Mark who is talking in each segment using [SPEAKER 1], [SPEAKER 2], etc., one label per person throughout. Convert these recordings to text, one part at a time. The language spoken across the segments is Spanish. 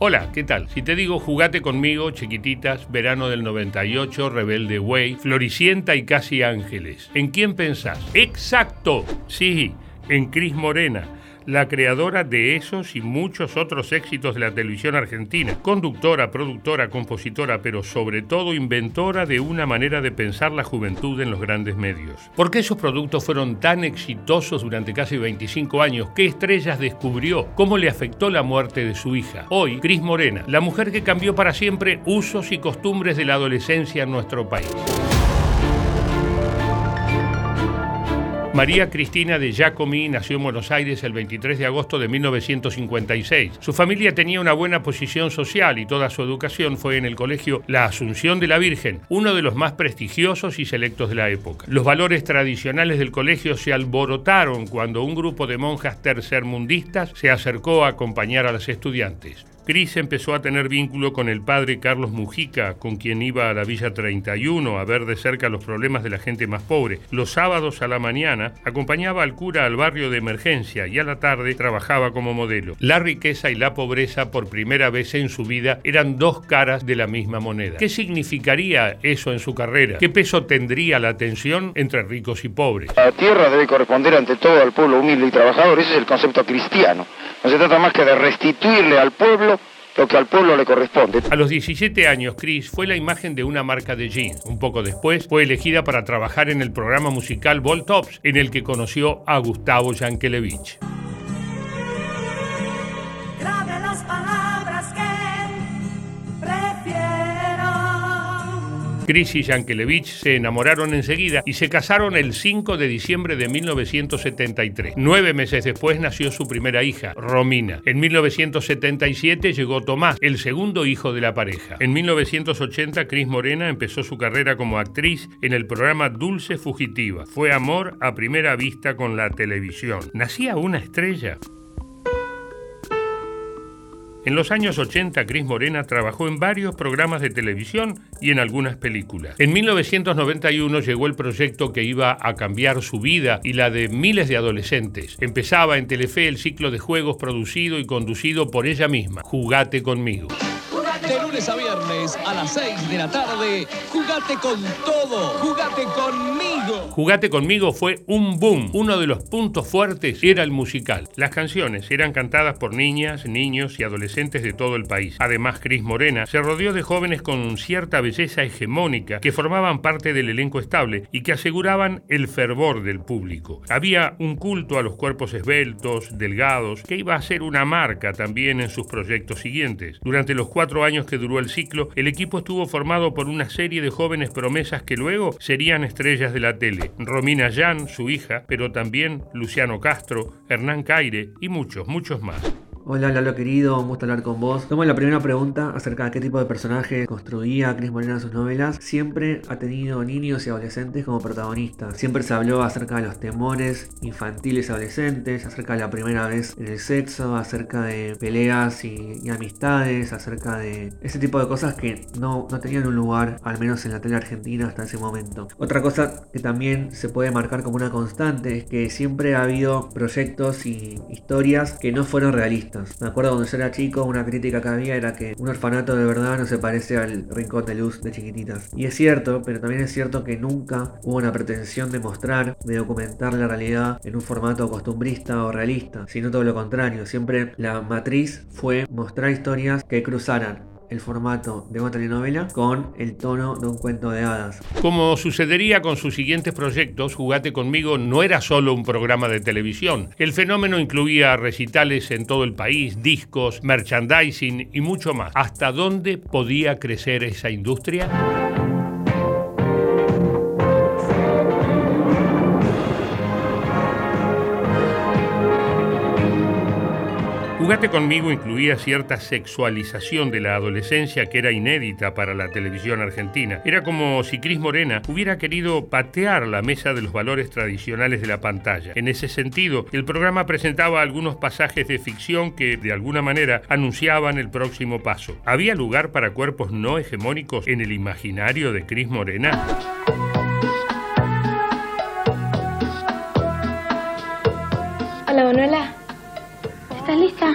[SPEAKER 1] Hola, ¿qué tal? Si te digo jugate conmigo, chiquititas, verano del 98, Rebelde Way, Floricienta y Casi Ángeles, ¿en quién pensás? Exacto, sí, en Cris Morena la creadora de esos y muchos otros éxitos de la televisión argentina. Conductora, productora, compositora, pero sobre todo inventora de una manera de pensar la juventud en los grandes medios. ¿Por qué esos productos fueron tan exitosos durante casi 25 años? ¿Qué estrellas descubrió? ¿Cómo le afectó la muerte de su hija? Hoy, Cris Morena, la mujer que cambió para siempre usos y costumbres de la adolescencia en nuestro país. María Cristina de Giacomi nació en Buenos Aires el 23 de agosto de 1956. Su familia tenía una buena posición social y toda su educación fue en el colegio La Asunción de la Virgen, uno de los más prestigiosos y selectos de la época. Los valores tradicionales del colegio se alborotaron cuando un grupo de monjas tercermundistas se acercó a acompañar a las estudiantes. Cris empezó a tener vínculo con el padre Carlos Mujica, con quien iba a la Villa 31 a ver de cerca los problemas de la gente más pobre. Los sábados a la mañana acompañaba al cura al barrio de emergencia y a la tarde trabajaba como modelo. La riqueza y la pobreza por primera vez en su vida eran dos caras de la misma moneda. ¿Qué significaría eso en su carrera? ¿Qué peso tendría la tensión entre ricos y pobres?
[SPEAKER 2] La tierra debe corresponder ante todo al pueblo humilde y trabajador, ese es el concepto cristiano. No se trata más que de restituirle al pueblo lo que al pueblo le corresponde.
[SPEAKER 1] A los 17 años, Chris fue la imagen de una marca de jeans. Un poco después fue elegida para trabajar en el programa musical Vol Tops, en el que conoció a Gustavo Yankelevich. Chris y Yankelevich se enamoraron enseguida y se casaron el 5 de diciembre de 1973. Nueve meses después nació su primera hija, Romina. En 1977 llegó Tomás, el segundo hijo de la pareja. En 1980, Cris Morena empezó su carrera como actriz en el programa Dulce Fugitiva. Fue amor a primera vista con la televisión. ¿Nacía una estrella? En los años 80, Cris Morena trabajó en varios programas de televisión y en algunas películas. En 1991 llegó el proyecto que iba a cambiar su vida y la de miles de adolescentes. Empezaba en Telefe el ciclo de juegos producido y conducido por ella misma, Jugate conmigo.
[SPEAKER 3] De lunes a viernes a las 6 de la tarde, jugate con todo, jugate conmigo.
[SPEAKER 1] Jugate conmigo fue un boom. Uno de los puntos fuertes era el musical. Las canciones eran cantadas por niñas, niños y adolescentes de todo el país. Además, Cris Morena se rodeó de jóvenes con cierta belleza hegemónica que formaban parte del elenco estable y que aseguraban el fervor del público. Había un culto a los cuerpos esbeltos, delgados, que iba a ser una marca también en sus proyectos siguientes. Durante los cuatro años que duró el ciclo, el equipo estuvo formado por una serie de jóvenes promesas que luego serían estrellas de la tele. Romina Yan, su hija, pero también Luciano Castro, Hernán Caire y muchos, muchos más.
[SPEAKER 4] Hola Lalo querido, un gusto hablar con vos. Tomo la primera pregunta acerca de qué tipo de personaje construía Cris Morena en sus novelas. Siempre ha tenido niños y adolescentes como protagonistas. Siempre se habló acerca de los temores infantiles y adolescentes, acerca de la primera vez en el sexo, acerca de peleas y, amistades, acerca de ese tipo de cosas que no, no tenían un lugar, al menos en la tele argentina hasta ese momento. Otra cosa que también se puede marcar como una constante es que siempre ha habido proyectos y historias que no fueron realistas me acuerdo cuando yo era chico, una crítica que había era que un orfanato de verdad no se parece al rincón de luz de chiquititas. Y es cierto, pero también es cierto que nunca hubo una pretensión de mostrar, de documentar la realidad en un formato costumbrista o realista, sino todo lo contrario. Siempre la matriz fue mostrar historias que cruzaran el formato de una telenovela con el tono de un cuento de hadas.
[SPEAKER 1] Como sucedería con sus siguientes proyectos, Jugate conmigo no era solo un programa de televisión. El fenómeno incluía recitales en todo el país, discos, merchandising y mucho más. ¿Hasta dónde podía crecer esa industria? Jugate conmigo incluía cierta sexualización de la adolescencia que era inédita para la televisión argentina. Era como si Cris Morena hubiera querido patear la mesa de los valores tradicionales de la pantalla. En ese sentido, el programa presentaba algunos pasajes de ficción que de alguna manera anunciaban el próximo paso. ¿Había lugar para cuerpos no hegemónicos en el imaginario de Cris Morena?
[SPEAKER 5] Hola, Manuela. ¿Estás lista?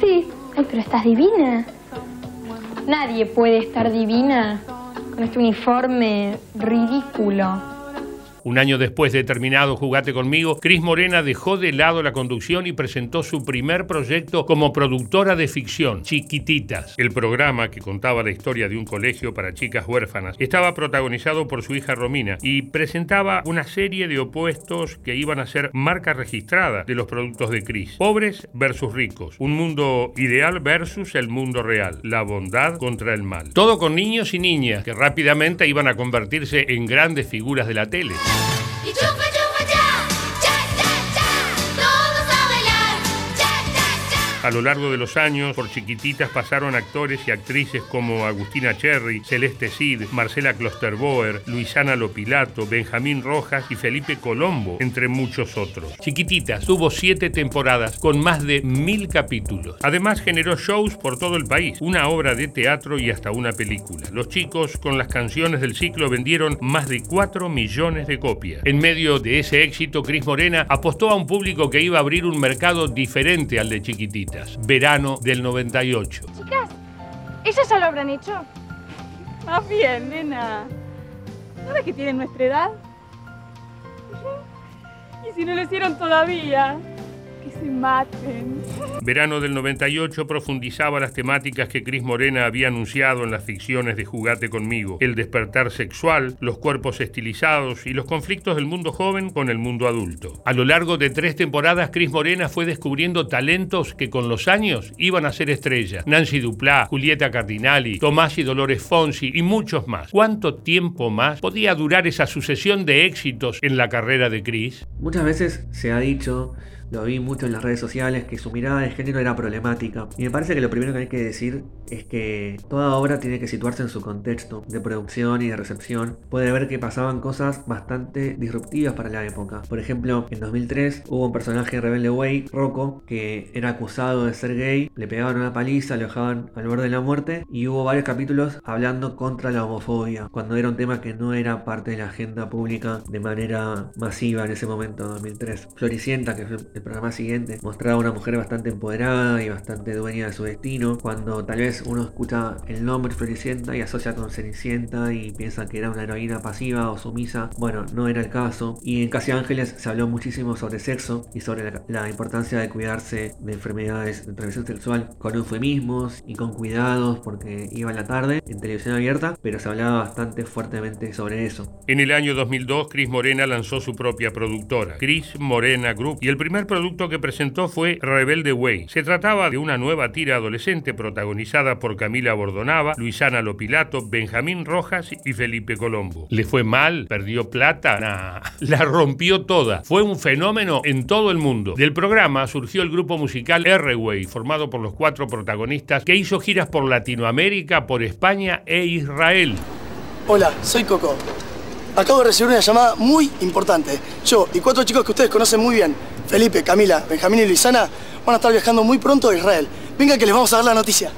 [SPEAKER 5] Sí. Ay, pero estás divina. Nadie puede estar divina con este uniforme ridículo.
[SPEAKER 1] Un año después de terminado Jugate conmigo, Cris Morena dejó de lado la conducción y presentó su primer proyecto como productora de ficción, Chiquititas. El programa, que contaba la historia de un colegio para chicas huérfanas, estaba protagonizado por su hija Romina y presentaba una serie de opuestos que iban a ser marca registrada de los productos de Cris. Pobres versus ricos, un mundo ideal versus el mundo real, la bondad contra el mal. Todo con niños y niñas que rápidamente iban a convertirse en grandes figuras de la tele.
[SPEAKER 6] 你就用 A
[SPEAKER 1] lo largo de los años, por chiquititas pasaron actores y actrices como Agustina Cherry, Celeste Cid, Marcela Klosterboer, Luisana Lopilato, Benjamín Rojas y Felipe Colombo, entre muchos otros. Chiquititas tuvo siete temporadas con más de mil capítulos. Además generó shows por todo el país, una obra de teatro y hasta una película. Los chicos con las canciones del ciclo vendieron más de 4 millones de copias. En medio de ese éxito, Cris Morena apostó a un público que iba a abrir un mercado diferente al de chiquititas. Verano del 98.
[SPEAKER 7] Chicas, ¿ellas ya lo habrán hecho? Más bien, nena. ¿No ves que tienen nuestra edad? ¿Y si no lo hicieron todavía? Que se maten.
[SPEAKER 1] Verano del 98 profundizaba las temáticas que Cris Morena había anunciado en las ficciones de Jugate conmigo, el despertar sexual, los cuerpos estilizados y los conflictos del mundo joven con el mundo adulto. A lo largo de tres temporadas, Cris Morena fue descubriendo talentos que con los años iban a ser estrellas. Nancy Duplá, Julieta Cardinali, Tomás y Dolores Fonsi y muchos más. ¿Cuánto tiempo más podía durar esa sucesión de éxitos en la carrera de Cris?
[SPEAKER 4] Muchas veces se ha dicho, lo vi mucho en las redes sociales, que su mirada de género era problemática. Y me parece que lo primero que hay que decir es que toda obra tiene que situarse en su contexto de producción y de recepción. Puede ver que pasaban cosas bastante disruptivas para la época. Por ejemplo, en 2003 hubo un personaje rebelde Way, Rocco, que era acusado de ser gay, le pegaban una paliza, lo dejaban al borde de la muerte y hubo varios capítulos hablando contra la homofobia, cuando era un tema que no era parte de la agenda pública de manera masiva en ese momento, 2003. Floricienta, que fue programa siguiente, mostraba una mujer bastante empoderada y bastante dueña de su destino, cuando tal vez uno escucha el nombre Floricienta y asocia con Cenicienta y piensa que era una heroína pasiva o sumisa. Bueno, no era el caso. Y en Casi Ángeles se habló muchísimo sobre sexo y sobre la, la importancia de cuidarse de enfermedades de transmisión sexual con eufemismos y con cuidados porque iba en la tarde en televisión abierta, pero se hablaba bastante fuertemente sobre eso.
[SPEAKER 1] En el año 2002, Cris Morena lanzó su propia productora, Cris Morena Group, y el primer producto que presentó fue Rebelde Way. Se trataba de una nueva tira adolescente protagonizada por Camila Bordonava, Luisana Lopilato, Benjamín Rojas y Felipe Colombo. ¿Le fue mal? ¿Perdió plata? Nah, la rompió toda. Fue un fenómeno en todo el mundo. Del programa surgió el grupo musical R-Way, formado por los cuatro protagonistas, que hizo giras por Latinoamérica, por España e Israel.
[SPEAKER 8] Hola, soy Coco. Acabo de recibir una llamada muy importante. Yo y cuatro chicos que ustedes conocen muy bien, Felipe, Camila, Benjamín y Luisana, van a estar viajando muy pronto a Israel. Venga que les vamos a dar la noticia.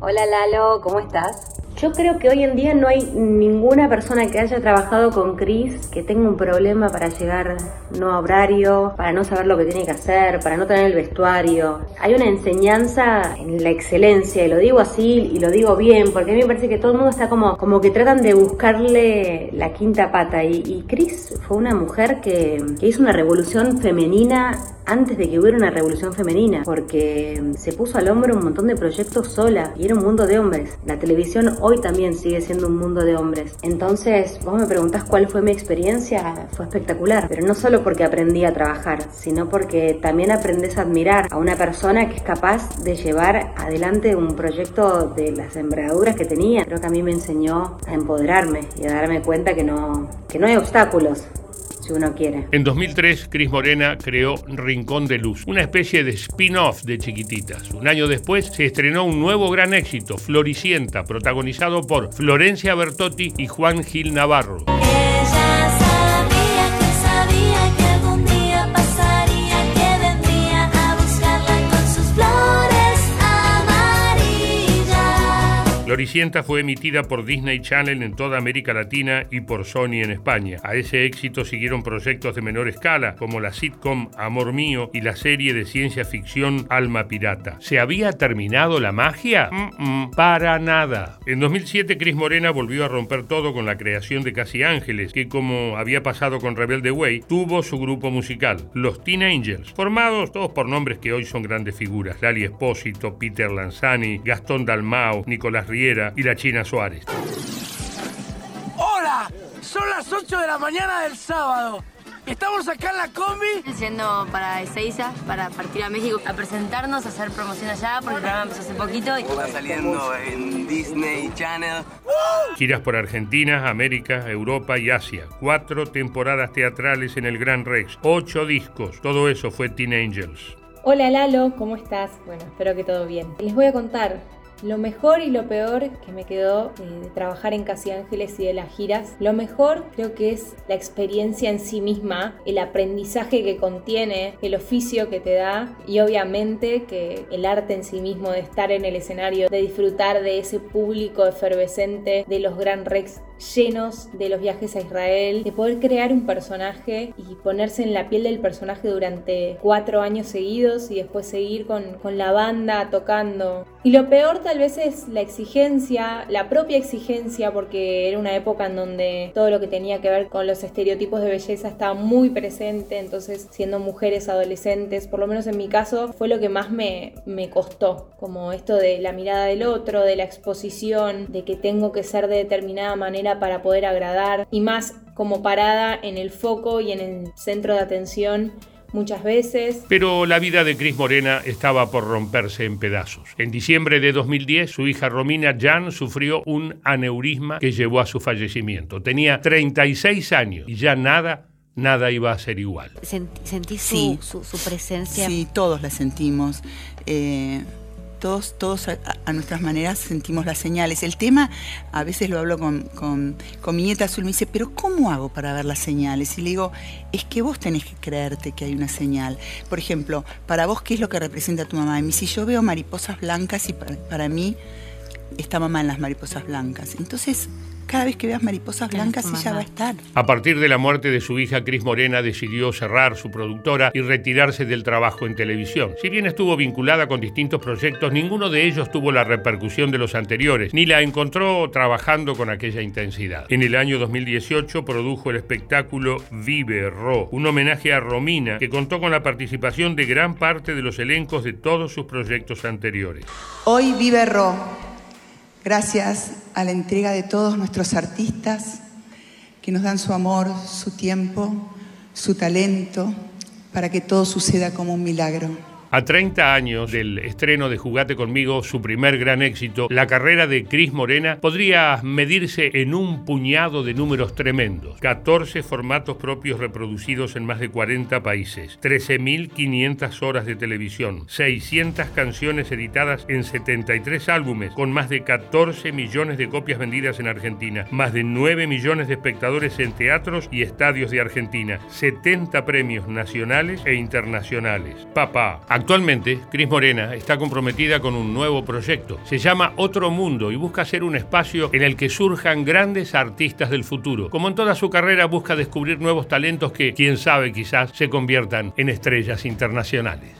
[SPEAKER 9] Hola Lalo, ¿cómo estás? Yo creo que hoy en día no hay ninguna persona que haya trabajado con Chris que tenga un problema para llegar no a horario, para no saber lo que tiene que hacer, para no tener el vestuario. Hay una enseñanza en la excelencia, y lo digo así y lo digo bien, porque a mí me parece que todo el mundo está como, como que tratan de buscarle la quinta pata. Y, y Chris fue una mujer que, que hizo una revolución femenina antes de que hubiera una revolución femenina, porque se puso al hombro un montón de proyectos sola y era un mundo de hombres. La televisión hoy también sigue siendo un mundo de hombres. Entonces, vos me preguntás cuál fue mi experiencia, fue espectacular, pero no solo porque aprendí a trabajar, sino porque también aprendes a admirar a una persona que es capaz de llevar adelante un proyecto de las envergaduras que tenía. Creo que a mí me enseñó a empoderarme y a darme cuenta que no, que no hay obstáculos si uno quiere.
[SPEAKER 1] En 2003, Cris Morena creó Rincón de Luz, una especie de spin-off de Chiquititas. Un año después se estrenó un nuevo gran éxito, Floricienta, protagonizado por Florencia Bertotti y Juan Gil Navarro. Floricienta fue emitida por Disney Channel en toda América Latina y por Sony en España. A ese éxito siguieron proyectos de menor escala, como la sitcom Amor Mío y la serie de ciencia ficción Alma Pirata. ¿Se había terminado la magia? Mm, mm, para nada. En 2007, Cris Morena volvió a romper todo con la creación de Casi Ángeles, que como había pasado con Rebelde Way, tuvo su grupo musical, los Teen Angels, formados todos por nombres que hoy son grandes figuras: Lali Espósito, Peter Lanzani, Gastón Dalmau, Nicolás Y la China Suárez.
[SPEAKER 10] ¡Hola! Son las 8 de la mañana del sábado. Estamos acá en la combi.
[SPEAKER 11] Yendo para Ezeiza, para partir a México, a presentarnos, a hacer promoción allá, porque el programa empezó hace poquito. Y...
[SPEAKER 12] Está saliendo en Disney Channel.
[SPEAKER 1] Giras por Argentina, América, Europa y Asia. Cuatro temporadas teatrales en el Gran Rex. Ocho discos. Todo eso fue Teen Angels.
[SPEAKER 13] Hola Lalo, ¿cómo estás? Bueno, espero que todo bien. Les voy a contar lo mejor y lo peor que me quedó eh, de trabajar en Casi Ángeles y de las giras. Lo mejor creo que es la experiencia en sí misma, el aprendizaje que contiene, el oficio que te da y obviamente que el arte en sí mismo de estar en el escenario, de disfrutar de ese público efervescente, de los Gran Rex llenos de los viajes a Israel, de poder crear un personaje y ponerse en la piel del personaje durante cuatro años seguidos y después seguir con, con la banda tocando. Y lo peor tal vez es la exigencia, la propia exigencia, porque era una época en donde todo lo que tenía que ver con los estereotipos de belleza estaba muy presente, entonces siendo mujeres adolescentes, por lo menos en mi caso, fue lo que más me, me costó, como esto de la mirada del otro, de la exposición, de que tengo que ser de determinada manera para poder agradar y más como parada en el foco y en el centro de atención muchas veces.
[SPEAKER 1] Pero la vida de Cris Morena estaba por romperse en pedazos. En diciembre de 2010, su hija Romina Jan sufrió un aneurisma que llevó a su fallecimiento. Tenía 36 años y ya nada nada iba a ser igual.
[SPEAKER 14] ¿Sentí su,
[SPEAKER 15] Sí.
[SPEAKER 14] su, su presencia?
[SPEAKER 15] Sí, todos la sentimos. Eh, todos, todos a, nuestras maneras sentimos las señales. El tema, a veces lo hablo con, con, con mi nieta Azul, me dice, pero ¿cómo hago para ver las señales? Y le digo, es que vos tenés que creerte que hay una señal. Por ejemplo, para vos, ¿qué es lo que representa tu mamá? Y me dice, yo veo mariposas blancas y para, para mí está mamá en las mariposas blancas. Entonces, cada vez que veas mariposas blancas, ella va a estar.
[SPEAKER 1] A partir de la muerte de su hija, Cris Morena decidió cerrar su productora y retirarse del trabajo en televisión. Si bien estuvo vinculada con distintos proyectos, ninguno de ellos tuvo la repercusión de los anteriores, ni la encontró trabajando con aquella intensidad. En el año 2018 produjo el espectáculo Vive Ro, un homenaje a Romina que contó con la participación de gran parte de los elencos de todos sus proyectos anteriores.
[SPEAKER 15] Hoy vive Ro, gracias a la entrega de todos nuestros artistas que nos dan su amor, su tiempo, su talento, para que todo suceda como un milagro.
[SPEAKER 1] A 30 años del estreno de Jugate conmigo, su primer gran éxito, la carrera de Cris Morena podría medirse en un puñado de números tremendos. 14 formatos propios reproducidos en más de 40 países, 13.500 horas de televisión, 600 canciones editadas en 73 álbumes, con más de 14 millones de copias vendidas en Argentina, más de 9 millones de espectadores en teatros y estadios de Argentina, 70 premios nacionales e internacionales. Papá, Actualmente, Cris Morena está comprometida con un nuevo proyecto. Se llama Otro Mundo y busca ser un espacio en el que surjan grandes artistas del futuro. Como en toda su carrera, busca descubrir nuevos talentos que, quién sabe, quizás se conviertan en estrellas internacionales.